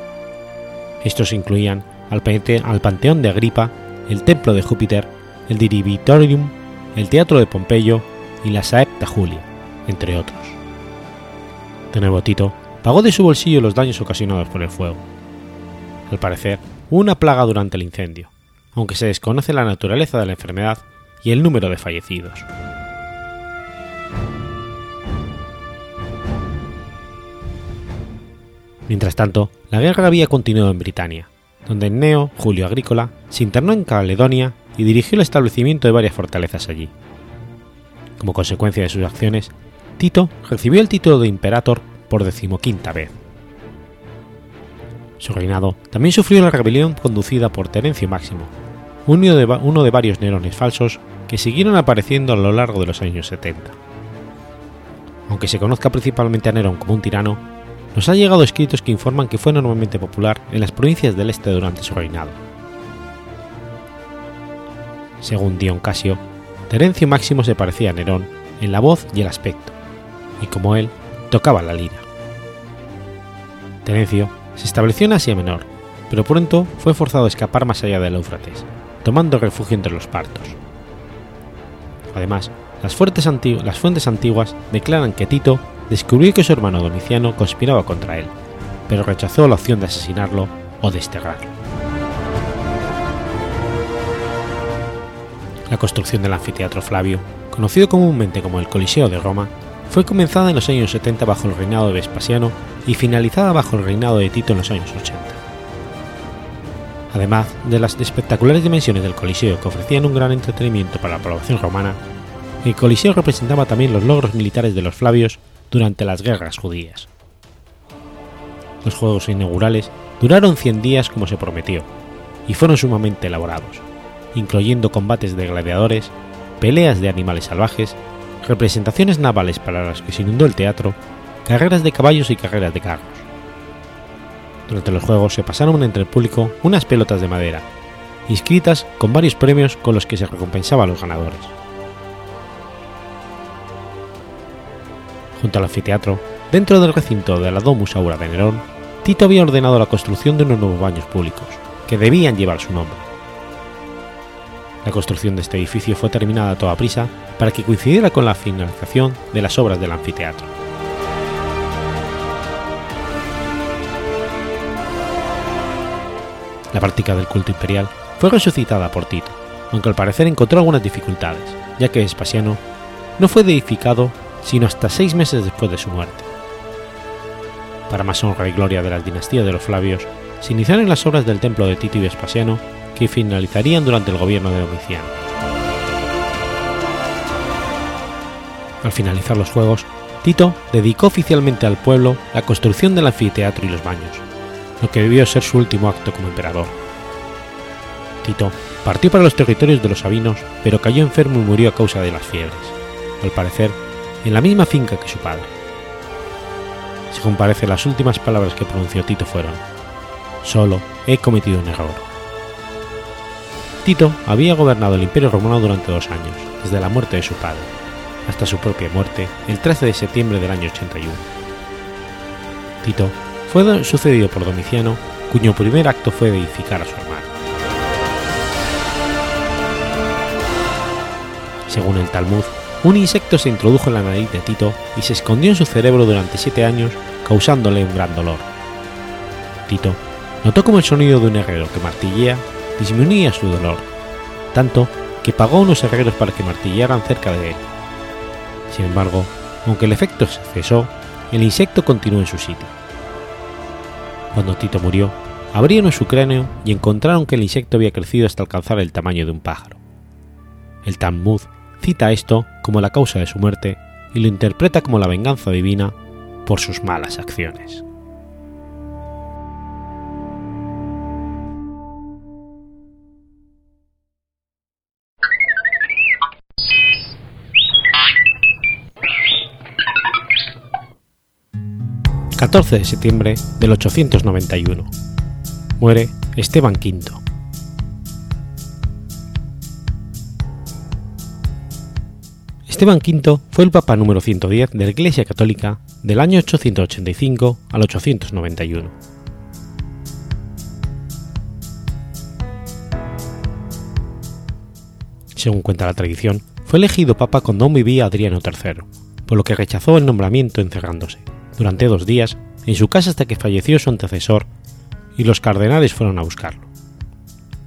[SPEAKER 1] Estos incluían al, Panteón de Agripa, el Templo de Júpiter, el Diribitorium, el Teatro de Pompeyo y la Saepta Julia, entre otros. De Tito pagó de su bolsillo los daños ocasionados por el fuego. Al parecer, hubo una plaga durante el incendio, aunque se desconoce la naturaleza de la enfermedad y el número de fallecidos. Mientras tanto, la guerra había continuado en Britania, donde Neo Julio Agrícola se internó en Caledonia y dirigió el establecimiento de varias fortalezas allí. Como consecuencia de sus acciones, Tito recibió el título de Imperator por decimoquinta vez. Su reinado también sufrió la rebelión conducida por Terencio Máximo, uno de, uno de varios Nerones falsos que siguieron apareciendo a lo largo de los años 70. Aunque se conozca principalmente a Nerón como un tirano, nos ha llegado escritos que informan que fue enormemente popular en las provincias del este durante su reinado. Según Dion Casio, Terencio Máximo se parecía a Nerón en la voz y el aspecto, y como él, tocaba la lira. Terencio se estableció en Asia Menor, pero pronto fue forzado a escapar más allá del Éufrates, tomando refugio entre los partos. Además, las fuentes antiguas declaran que Tito descubrió que su hermano Domiciano conspiraba contra él, pero rechazó la opción de asesinarlo o desterrarlo. La construcción del anfiteatro Flavio, conocido comúnmente como el Coliseo de Roma, fue comenzada en los años 70 bajo el reinado de Vespasiano y finalizada bajo el reinado de Tito en los años 80. Además de las espectaculares dimensiones del Coliseo que ofrecían un gran entretenimiento para la población romana, el Coliseo representaba también los logros militares de los Flavios durante las guerras judías. Los juegos inaugurales duraron 100 días como se prometió, y fueron sumamente elaborados, incluyendo combates de gladiadores, peleas de animales salvajes, representaciones navales para las que se inundó el teatro, carreras de caballos y carreras de carros. Durante los juegos se pasaron entre el público unas pelotas de madera, inscritas con varios premios con los que se recompensaba a los ganadores. Junto al anfiteatro, dentro del recinto de la Domus Aura de Nerón, Tito había ordenado la construcción de unos nuevos baños públicos, que debían llevar su nombre. La construcción de este edificio fue terminada a toda prisa para que coincidiera con la finalización de las obras del anfiteatro. La práctica del culto imperial fue resucitada por Tito, aunque al parecer encontró algunas dificultades, ya que Vespasiano no fue edificado sino hasta seis meses después de su muerte. Para más honra y gloria de la dinastía de los Flavios, se iniciaron las obras del templo de Tito y Vespasiano, que finalizarían durante el gobierno de Domiciano. Al finalizar los Juegos, Tito dedicó oficialmente al pueblo la construcción del anfiteatro y los baños, lo que debió ser su último acto como emperador. Tito partió para los territorios de los Sabinos, pero cayó enfermo y murió a causa de las fiebres. Al parecer, en la misma finca que su padre. Según parece, las últimas palabras que pronunció Tito fueron, solo he cometido un error. Tito había gobernado el Imperio Romano durante dos años, desde la muerte de su padre, hasta su propia muerte el 13 de septiembre del año 81. Tito fue sucedido por Domiciano, cuyo primer acto fue edificar a su hermano. Según el Talmud, un insecto se introdujo en la nariz de Tito y se escondió en su cerebro durante siete años, causándole un gran dolor. Tito notó como el sonido de un herrero que martillea disminuía su dolor, tanto que pagó a unos herreros para que martillaran cerca de él. Sin embargo, aunque el efecto cesó, el insecto continuó en su sitio. Cuando Tito murió, abrieron su cráneo y encontraron que el insecto había crecido hasta alcanzar el tamaño de un pájaro. El Talmud cita esto como la causa de su muerte y lo interpreta como la venganza divina por sus malas acciones. 14 de septiembre del 891. Muere Esteban V. Esteban V fue el Papa número 110 de la Iglesia Católica del año 885 al 891. Según cuenta la tradición, fue elegido Papa cuando aún vivía Adriano III, por lo que rechazó el nombramiento encerrándose durante dos días en su casa hasta que falleció su antecesor y los cardenales fueron a buscarlo.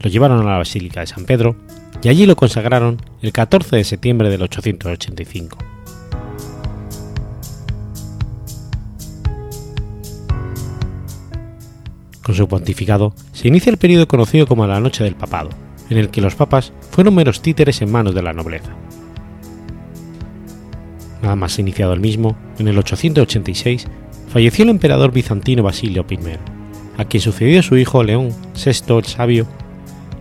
[SPEAKER 1] Lo llevaron a la Basílica de San Pedro y allí lo consagraron el 14 de septiembre del 885. Con su pontificado se inicia el periodo conocido como la Noche del Papado, en el que los papas fueron meros títeres en manos de la nobleza. Nada más iniciado el mismo, en el 886, falleció el emperador bizantino Basilio I, a quien sucedió su hijo León VI el Sabio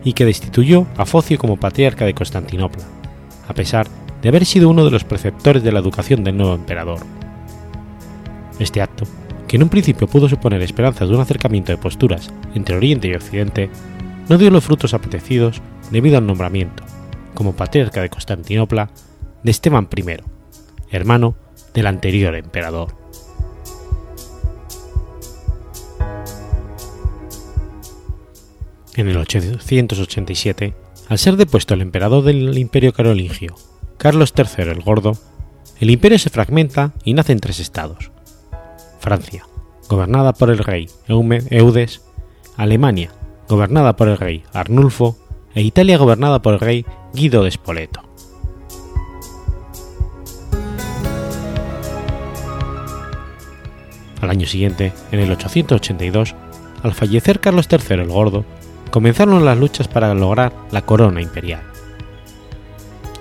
[SPEAKER 1] y que destituyó a Focio como patriarca de Constantinopla, a pesar de haber sido uno de los preceptores de la educación del nuevo emperador. Este acto, que en un principio pudo suponer esperanzas de un acercamiento de posturas entre Oriente y Occidente, no dio los frutos apetecidos debido al nombramiento, como patriarca de Constantinopla, de Esteban I, hermano del anterior emperador. En el 887, al ser depuesto el emperador del imperio carolingio, Carlos III el Gordo, el imperio se fragmenta y nace en tres estados. Francia, gobernada por el rey Eudes, Alemania, gobernada por el rey Arnulfo, e Italia gobernada por el rey Guido de Spoleto. Al año siguiente, en el 882, al fallecer Carlos III el Gordo, comenzaron las luchas para lograr la corona imperial.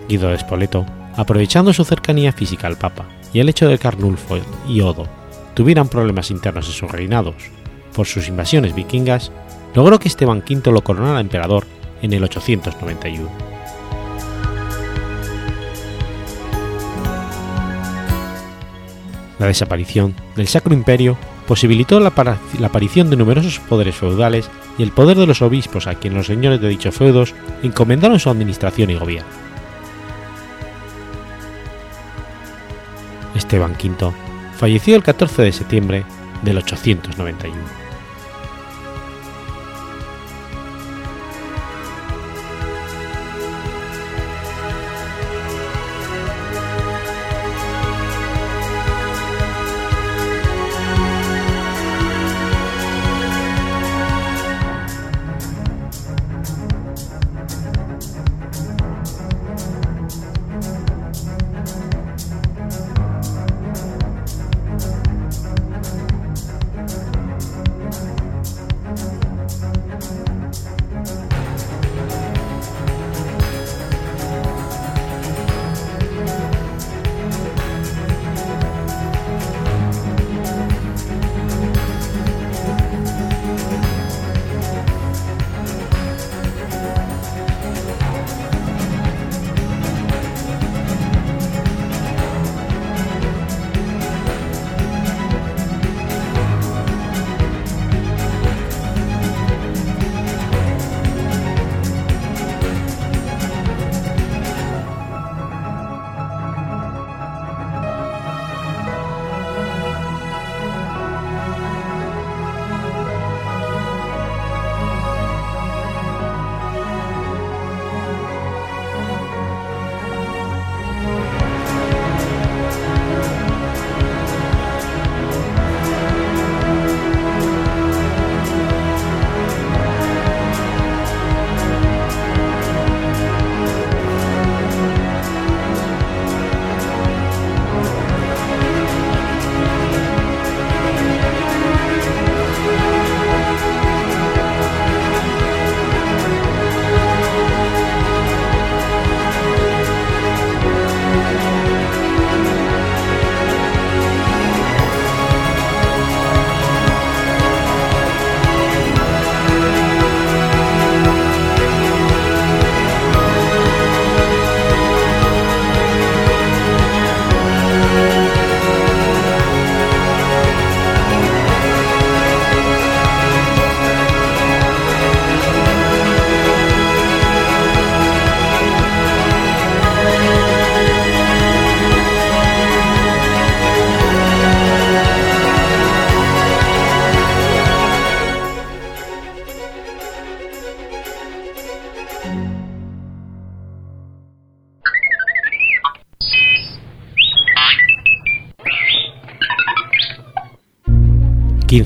[SPEAKER 1] Guido de Spoleto, aprovechando su cercanía física al Papa y el hecho de que Arnulfo y Odo tuvieran problemas internos en sus reinados por sus invasiones vikingas, logró que Esteban V lo coronara emperador en el 891. La desaparición del Sacro Imperio posibilitó la, aparición de numerosos poderes feudales y el poder de los obispos a quienes los señores de dichos feudos encomendaron su administración y gobierno. Esteban V falleció el 14 de septiembre del 891.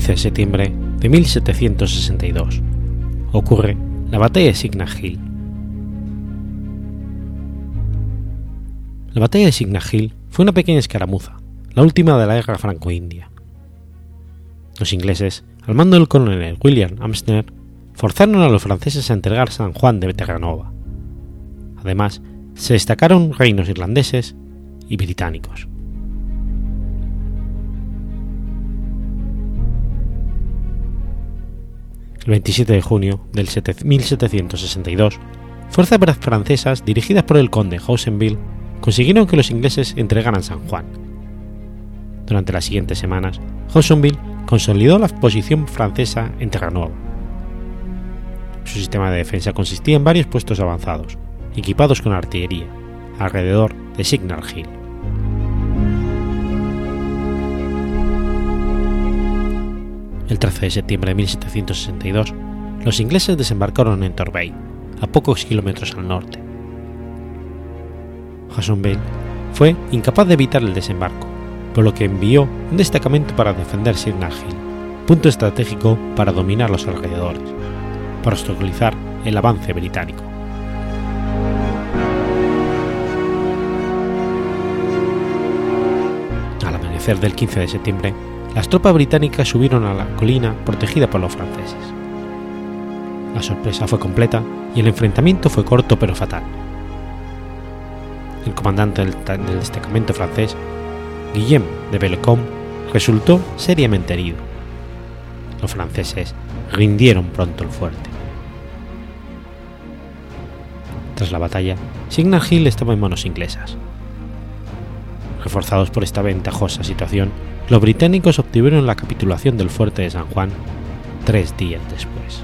[SPEAKER 1] 15 de septiembre de 1762 ocurre la batalla de Signal Hill. La batalla de Signal Hill fue una pequeña escaramuza, la última de la guerra franco-india. Los ingleses, al mando del coronel William Amsner, forzaron a los franceses a entregar San Juan de Terranova. Además, se destacaron reinos irlandeses y británicos. El 27 de junio del 1762, fuerzas francesas dirigidas por el conde Hausenville consiguieron que los ingleses entregaran San Juan. Durante las siguientes semanas, Hausenville consolidó la posición francesa en Terranova. Su sistema de defensa consistía en varios puestos avanzados, equipados con artillería, alrededor de Signal Hill. El 13 de septiembre de 1762, los ingleses desembarcaron en Torbay, a pocos kilómetros al norte. Bale fue incapaz de evitar el desembarco, por lo que envió un destacamento para defender Signal Hill, punto estratégico para dominar los alrededores, para obstaculizar el avance británico. Al amanecer del 15 de septiembre, las tropas británicas subieron a la colina protegida por los franceses. La sorpresa fue completa y el enfrentamiento fue corto pero fatal. El comandante del, destacamento francés, Guillaume de Bellecom, resultó seriamente herido. Los franceses rindieron pronto el fuerte. Tras la batalla, Signal Hill estaba en manos inglesas. Reforzados por esta ventajosa situación, los británicos obtuvieron la capitulación del fuerte de San Juan tres días después.